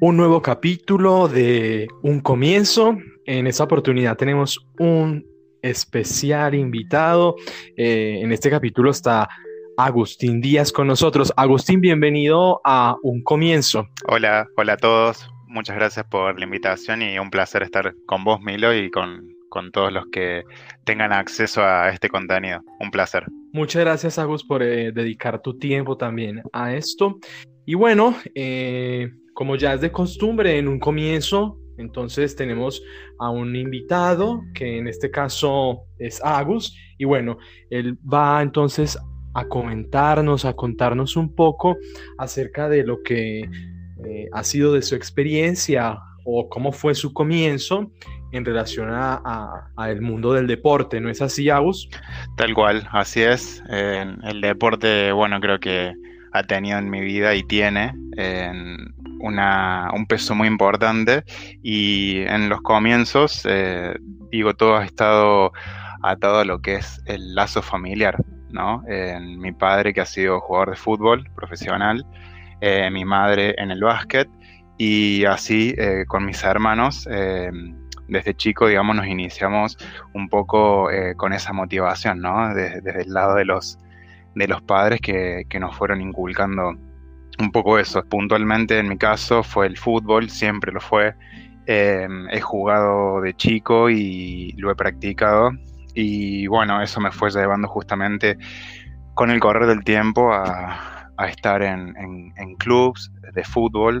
un nuevo capítulo de Un Comienzo. En esta oportunidad tenemos un especial invitado. Eh, en este capítulo está Agustín Díaz con nosotros. Agustín, bienvenido a Un Comienzo. Hola, hola a todos. Muchas gracias por la invitación y un placer estar con vos, Milo, y con, todos los que tengan acceso a este contenido. Un placer. Muchas gracias, Agus, por eh, dedicar tu tiempo también a esto. Y bueno, eh, como ya es de costumbre en un comienzo, entonces tenemos a un invitado, que en este caso es Agus, y bueno, él va entonces a comentarnos, a contarnos un poco acerca de lo que eh, ha sido de su experiencia o cómo fue su comienzo en relación a, el mundo del deporte, ¿no es así, Agus? Tal cual, así es. el deporte, bueno, creo que ha tenido en mi vida y tiene un peso muy importante y en los comienzos, eh, digo, todo ha estado atado a lo que es el lazo familiar, ¿no? mi padre que ha sido jugador de fútbol profesional, eh, mi madre en el básquet y así eh, con mis hermanos desde chico, digamos, nos iniciamos un poco con esa motivación, ¿no? desde el lado de los, de los padres que, nos fueron inculcando un poco eso. Puntualmente en mi caso fue el fútbol, siempre lo fue. Em, he jugado de chico y lo he practicado. Y bueno, eso me fue llevando justamente con el correr del tiempo a, estar en, en, clubs de fútbol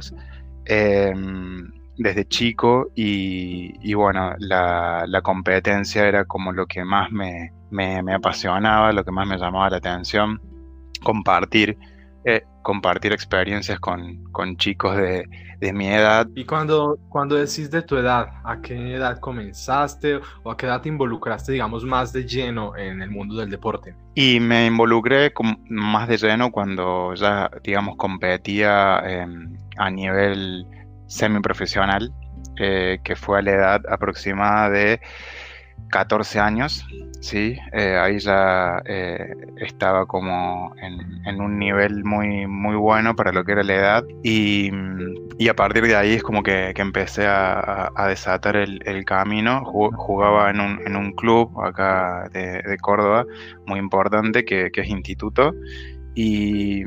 em, desde chico y, bueno, la, la, competencia era como lo que más me, me, apasionaba, lo que más me llamaba la atención, compartir, eh, compartir experiencias con, chicos de, mi edad. Y cuando, cuando decís de tu edad, ¿a qué edad comenzaste o a qué edad te involucraste, digamos, más de lleno en el mundo del deporte? Y me involucré más de lleno cuando ya, digamos, competía em, a nivel semiprofesional, eh, que fue a la edad aproximada de 14 años, sí, eh, ahí ya eh, estaba como en, un nivel muy, muy bueno para lo que era la edad y, a partir de ahí es como que, empecé a, desatar el, camino, jugaba en un, en un, club acá de, Córdoba muy importante que, es Instituto y,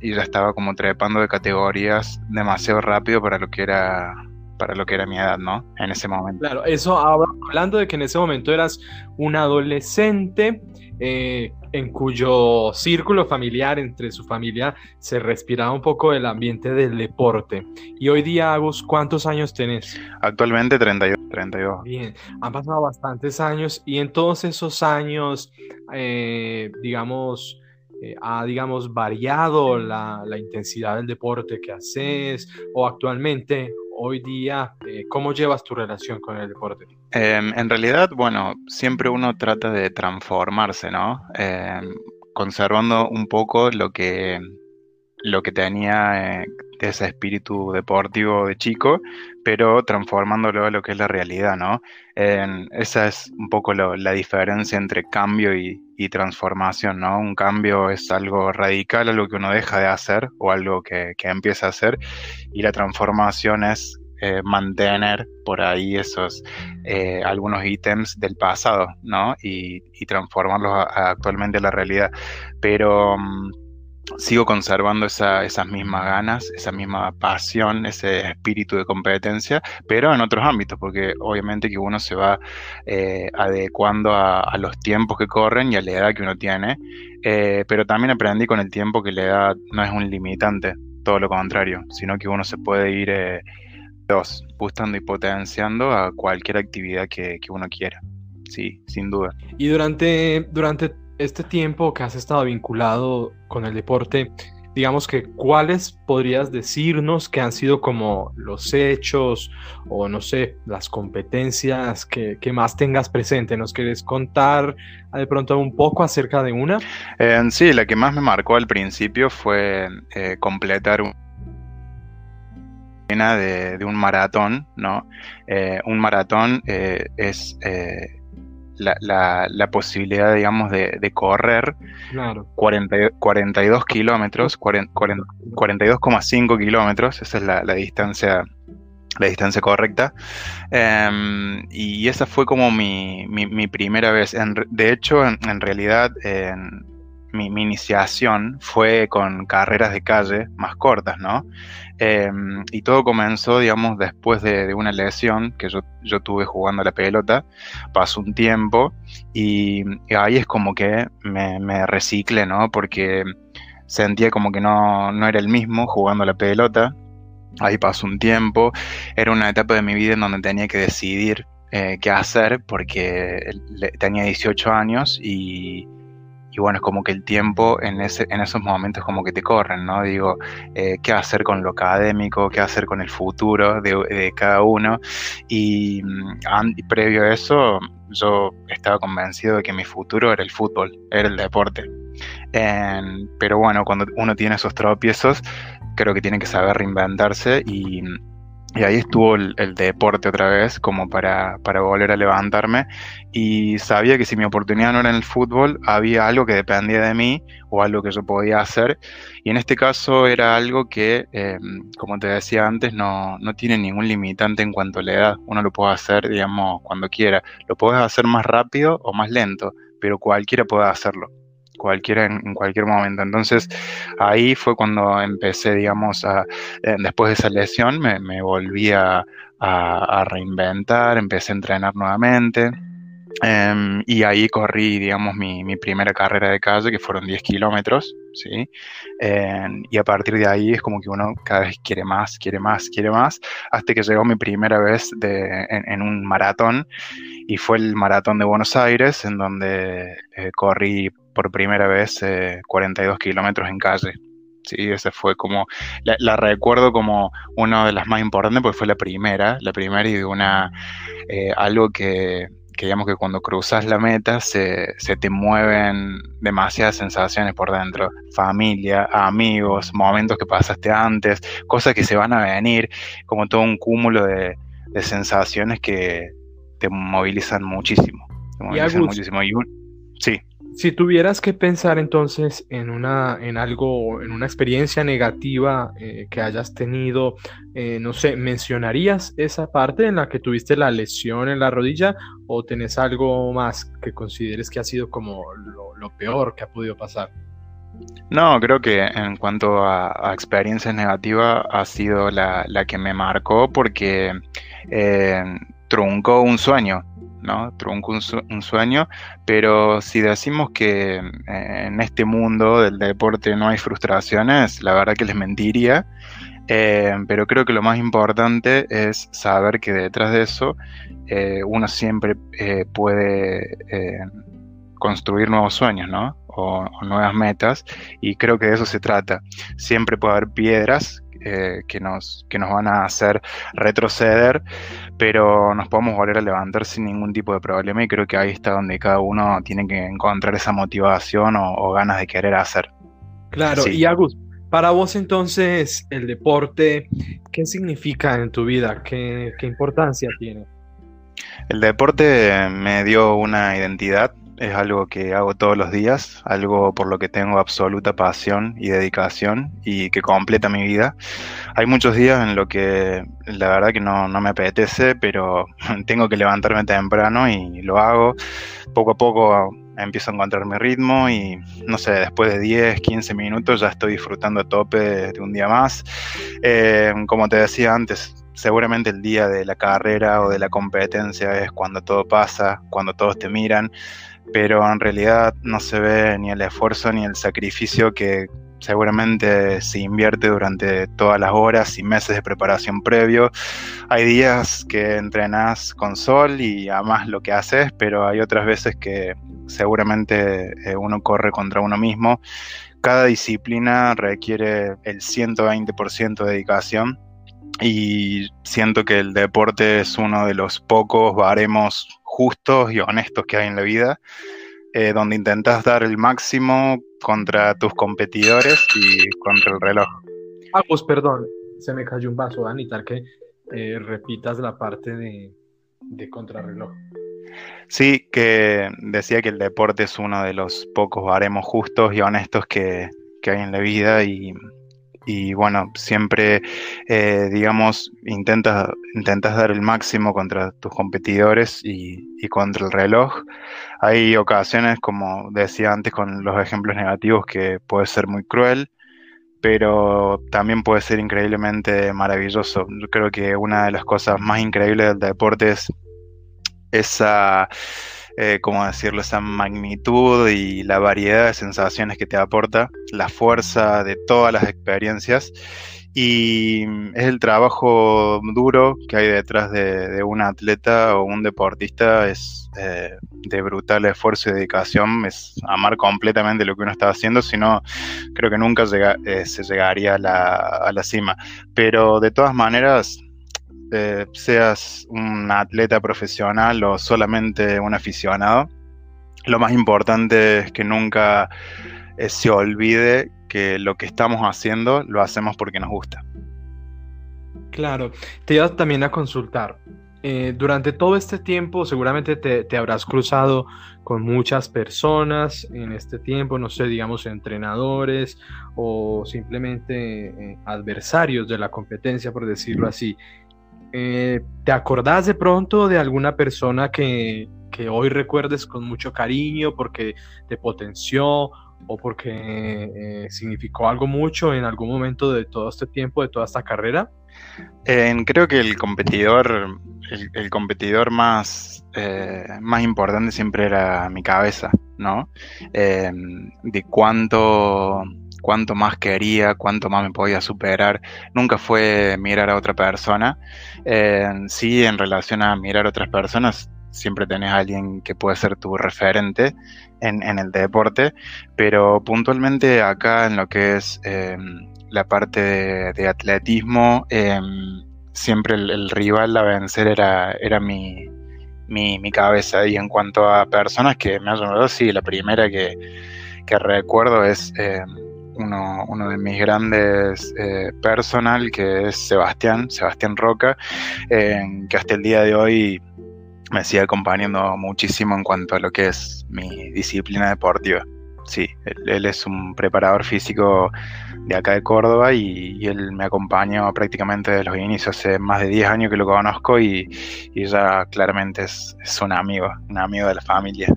y ya estaba como trepando de categorías demasiado rápido para lo que era para lo que era mi edad, ¿no? En ese momento. Claro, eso hablando de que en ese momento eras un adolescente eh, en cuyo círculo familiar, entre su familia, se respiraba un poco el ambiente del deporte. Y hoy día, Agus, ¿cuántos años tenés? Actualmente 32. 32. Bien, han pasado bastantes años y en todos esos años, eh, digamos, eh, ha, digamos, variado la, la, intensidad del deporte que haces o actualmente hoy día, eh, ¿cómo llevas tu relación con el deporte? Em, en realidad, bueno, siempre uno trata de transformarse, ¿no? Em, conservando un poco lo que, lo que tenía eh, de ese espíritu deportivo de chico, pero transformándolo a lo que es la realidad, ¿no? esa es un poco la diferencia entre cambio y, transformación, ¿no? Un cambio es algo radical, algo que uno deja de hacer o algo que, empieza a hacer, y la transformación es eh, mantener por ahí esos eh, algunos ítems del pasado, ¿no? Y, transformarlos actualmente a la realidad. Pero mm, sigo conservando esas mismas ganas, esa misma pasión, ese espíritu de competencia, pero en otros ámbitos, porque obviamente que uno se va eh, adecuando a, los tiempos que corren y a la edad que uno tiene, eh, pero también aprendí con el tiempo que la edad no es un limitante, todo lo contrario, sino que uno se puede ir eh, dos, gustando y potenciando a cualquier actividad que, que uno quiera. Sí, sin duda. Y durante, durante este tiempo que has estado vinculado con el deporte, digamos que cuáles podrías decirnos que han sido como los hechos o no sé, las competencias que, más tengas presente. ¿Nos quieres contar de pronto un poco acerca de una? Eh, sí, la que más me marcó al principio fue eh, completar un de, de, un maratón, ¿no? Eh, un maratón es la, posibilidad, digamos, de, correr claro. 42 kilómetros, 42,5 kilómetros, esa es la, distancia la distancia correcta. Em, y esa fue como mi, mi, primera vez. de hecho, en, realidad, en, mi, iniciación fue con carreras de calle más cortas, ¿no? Em, y todo comenzó, digamos, después de, una lesión que yo, yo, tuve jugando a la pelota. Pasó un tiempo y, ahí es como que me, me, reciclé, ¿no? Porque sentía como que no, no era el mismo jugando a la pelota. Ahí pasó un tiempo. Era una etapa de mi vida en donde tenía que decidir eh, qué hacer porque tenía 18 años y y bueno, es como que el tiempo en, ese, en esos momentos como que te corren, ¿no? Digo, eh, ¿qué hacer con lo académico? ¿Qué hacer con el futuro de, cada uno? Y, previo a eso, yo estaba convencido de que mi futuro era el fútbol, era el deporte. pero bueno, cuando uno tiene esos tropiezos, creo que tiene que saber reinventarse y y ahí estuvo el, deporte otra vez, como para, para, volver a levantarme. Y sabía que si mi oportunidad no era en el fútbol, había algo que dependía de mí o algo que yo podía hacer. Y en este caso era algo que, em, como te decía antes, no, no, tiene ningún limitante en cuanto a la edad. Uno lo puede hacer, digamos, cuando quiera. Lo puedes hacer más rápido o más lento, pero cualquiera puede hacerlo cualquiera en, cualquier momento. Entonces ahí fue cuando empecé, digamos, a, eh, después de esa lesión me, volví a, reinventar, empecé a entrenar nuevamente. Em, y ahí corrí, digamos, mi, primera carrera de calle, que fueron 10 kilómetros, ¿sí? Em, y a partir de ahí es como que uno cada vez quiere más, quiere más, quiere más, hasta que llegó mi primera vez de, en, un maratón, y fue el maratón de Buenos Aires, en donde eh, corrí por primera vez 42 eh, kilómetros en calle. Sí, esa fue como, la, recuerdo como una de las más importantes porque fue la primera, la primera y de una, eh, algo que, que, digamos que cuando cruzas la meta se, se, te mueven demasiadas sensaciones por dentro, familia, amigos, momentos que pasaste antes, cosas que se van a venir, como todo un cúmulo de, de sensaciones que te movilizan muchísimo. Te movilizan muchísimo. Y sí. Si tuvieras que pensar entonces en una, en algo, en una experiencia negativa eh, que hayas tenido, eh, no sé, ¿mencionarías esa parte en la que tuviste la lesión en la rodilla o tenés algo más que consideres que ha sido como lo, peor que ha podido pasar? No, creo que en cuanto a, experiencias negativas ha sido la, que me marcó porque eh, truncó un sueño. ¿No? Trunco un, sueño, pero si decimos que eh, en este mundo del deporte no hay frustraciones, la verdad que les mentiría. Eh, pero creo que lo más importante es saber que detrás de eso eh, uno siempre puede construir nuevos sueños, ¿no? O, o, nuevas metas, y creo que de eso se trata. Siempre puede haber piedras eh, que, nos, que nos van a hacer retroceder, pero nos podemos volver a levantar sin ningún tipo de problema y creo que ahí está donde cada uno tiene que encontrar esa motivación o, ganas de querer hacer. Claro, y Agus, para vos entonces el deporte, ¿qué significa en tu vida? ¿Qué, qué importancia tiene? El deporte me dio una identidad es algo que hago todos los días, algo por lo que tengo absoluta pasión y dedicación y que completa mi vida. Hay muchos días en los que la verdad que no, me apetece, pero tengo que levantarme temprano y lo hago. Poco a poco empiezo a encontrar mi ritmo y no sé, después de 10, 15 minutos ya estoy disfrutando a tope de, un día más. Eh, como te decía antes, seguramente el día de la carrera o de la competencia es cuando todo pasa, cuando todos te miran pero en realidad no se ve ni el esfuerzo ni el sacrificio que seguramente se invierte durante todas las horas y meses de preparación previo. Hay días que entrenas con sol y amas lo que haces, pero hay otras veces que seguramente eh, uno corre contra uno mismo. Cada disciplina requiere el 120% de dedicación y siento que el deporte es uno de los pocos baremos justos y honestos que hay en la vida, eh, donde intentas dar el máximo contra tus competidores y contra el reloj. Ah, pues perdón, se me cayó un vaso, Dani, tal que eh, repitas la parte de, de contrarreloj. Sí, que decía que el deporte es uno de los pocos baremos justos y honestos que, hay en la vida y, bueno, siempre, eh, digamos, intentas, intentas dar el máximo contra tus competidores y, y, contra el reloj. Hay ocasiones, como decía antes con los ejemplos negativos, que puede ser muy cruel, pero también puede ser increíblemente maravilloso. Yo creo que una de las cosas más increíbles del deporte es esa, eh, ¿cómo decirlo?, esa magnitud y la variedad de sensaciones que te aporta, la fuerza de todas las experiencias y es el trabajo duro que hay detrás de, un atleta o un deportista, es eh, de brutal esfuerzo y dedicación, es amar completamente lo que uno está haciendo, si no, creo que nunca eh, se llegaría a la, a la cima. Pero de todas maneras, eh, seas un atleta profesional o solamente un aficionado, lo más importante es que nunca se olvide que lo que estamos haciendo lo hacemos porque nos gusta. Claro, te iba también a consultar. Eh, durante todo este tiempo seguramente te, habrás cruzado con muchas personas en este tiempo, no sé, digamos entrenadores o simplemente eh, adversarios de la competencia, por decirlo así. Eh, ¿Te acordás de pronto de alguna persona que, que hoy recuerdes con mucho cariño porque te potenció o porque eh, significó algo mucho en algún momento de todo este tiempo, de toda esta carrera? creo que el competidor, el, competidor más, eh, más importante siempre era mi cabeza, ¿no? Em, de cuánto, cuánto más quería, cuánto más me podía superar. Nunca fue mirar a otra persona. sí, en relación a mirar a otras personas, siempre tenés a alguien que puede ser tu referente en, el deporte, pero puntualmente acá en lo que es em, la parte de, atletismo, em, siempre el, rival a vencer era, era mi, mi, cabeza. Y en cuanto a personas que me han ayudado, sí, la primera que, recuerdo es em, uno, uno, de mis grandes eh, personal, que es Sebastián, Sebastián Roca, que hasta el día de hoy me sigue acompañando muchísimo en cuanto a lo que es mi disciplina deportiva. Sí, él, es un preparador físico de acá de Córdoba y, él me acompañó prácticamente desde los inicios, hace más de 10 años que lo conozco y, ya claramente es, un amigo, un amigo de la familia.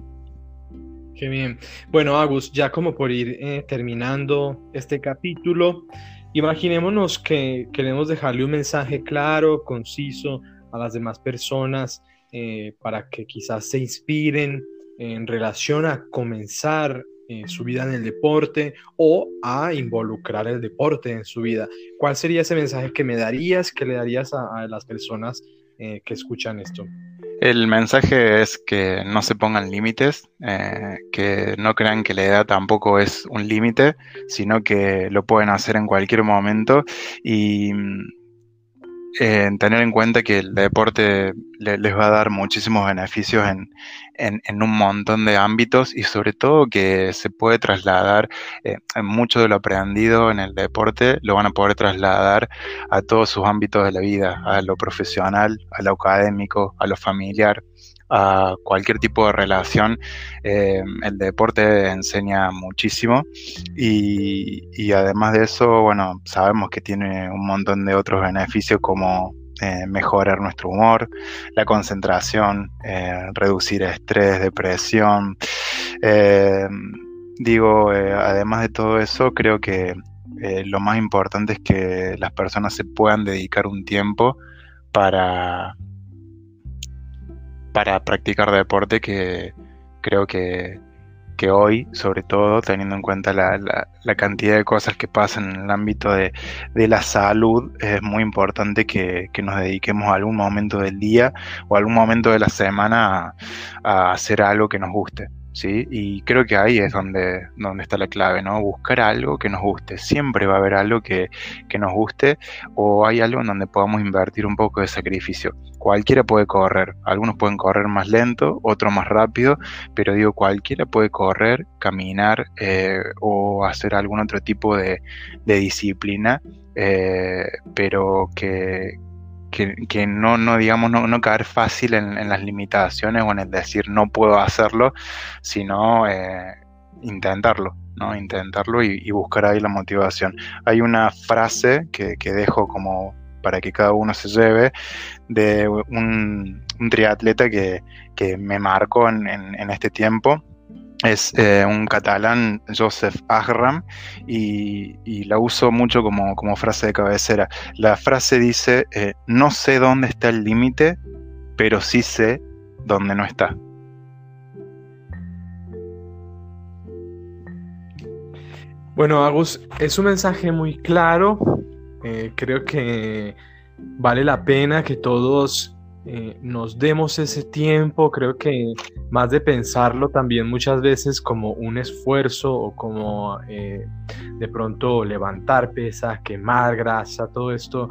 Qué bien. Bueno, Agus, ya como por ir eh, terminando este capítulo, imaginémonos que queremos dejarle un mensaje claro, conciso a las demás personas eh, para que quizás se inspiren en relación a comenzar eh, su vida en el deporte o a involucrar el deporte en su vida. ¿Cuál sería ese mensaje que me darías, que le darías a, las personas que escuchan esto? El mensaje es que no se pongan límites, que no crean que la edad tampoco es un límite, sino que lo pueden hacer en cualquier momento. Y tener en cuenta que el deporte les va a dar muchísimos beneficios en, un montón de ámbitos y sobre todo que se puede trasladar eh, mucho de lo aprendido en el deporte, lo van a poder trasladar a todos sus ámbitos de la vida, a lo profesional, a lo académico, a lo familiar a cualquier tipo de relación, eh, el deporte enseña muchísimo y, además de eso, bueno, sabemos que tiene un montón de otros beneficios como eh, mejorar nuestro humor, la concentración, eh, reducir estrés, depresión. digo, además de todo eso, creo que lo más importante es que las personas se puedan dedicar un tiempo para para practicar deporte que creo que, hoy, sobre todo teniendo en cuenta la, la, cantidad de cosas que pasan en el ámbito de, la salud, es muy importante que, nos dediquemos algún momento del día o algún momento de la semana a hacer algo que nos guste. ¿Sí? Y creo que ahí es donde, donde está la clave, ¿no? Buscar algo que nos guste. Siempre va a haber algo que, nos guste o hay algo en donde podamos invertir un poco de sacrificio. Cualquiera puede correr, algunos pueden correr más lento, otros más rápido, pero digo, cualquiera puede correr, caminar eh, o hacer algún otro tipo de, disciplina, eh, pero que, que, no, no, digamos, no, caer fácil en, las limitaciones o en el decir no puedo hacerlo, sino eh, intentarlo, ¿no? Intentarlo y, buscar ahí la motivación. Hay una frase que, dejo como para que cada uno se lleve de un, triatleta que, me marcó en, en este tiempo, es eh, un catalán, Joseph Agram, y, la uso mucho como, frase de cabecera. La frase dice, eh, no sé dónde está el límite, pero sí sé dónde no está. Bueno, Agus, es un mensaje muy claro. Eh, creo que vale la pena que todos eh, nos demos ese tiempo, creo que más de pensarlo también muchas veces como un esfuerzo o como eh, de pronto levantar pesa, quemar grasa, todo esto,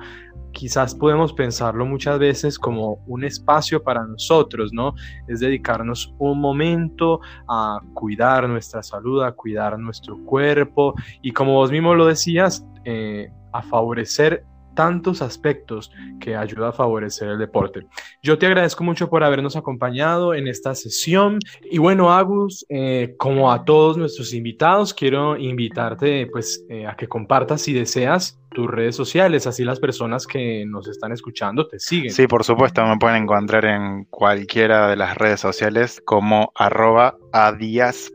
quizás podemos pensarlo muchas veces como un espacio para nosotros, ¿no? Es dedicarnos un momento a cuidar nuestra salud, a cuidar nuestro cuerpo y como vos mismo lo decías, eh, a favorecer tantos aspectos que ayuda a favorecer el deporte. Yo te agradezco mucho por habernos acompañado en esta sesión y bueno, Agus, eh, como a todos nuestros invitados, quiero invitarte pues eh, a que compartas si deseas tus redes sociales, así las personas que nos están escuchando te siguen. Sí, por supuesto, me pueden encontrar en cualquiera de las redes sociales como arroba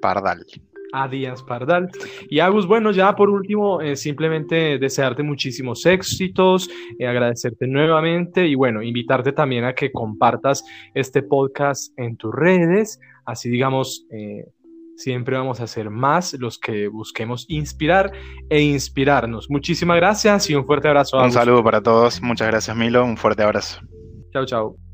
pardal a Díaz Pardal. Y Agus, bueno, ya por último, eh, simplemente desearte muchísimos éxitos, eh, agradecerte nuevamente y bueno, invitarte también a que compartas este podcast en tus redes, así digamos, eh, siempre vamos a hacer más los que busquemos inspirar e inspirarnos. Muchísimas gracias y un fuerte abrazo. Un saludo para todos, muchas gracias Milo, un fuerte abrazo. Chao, chao.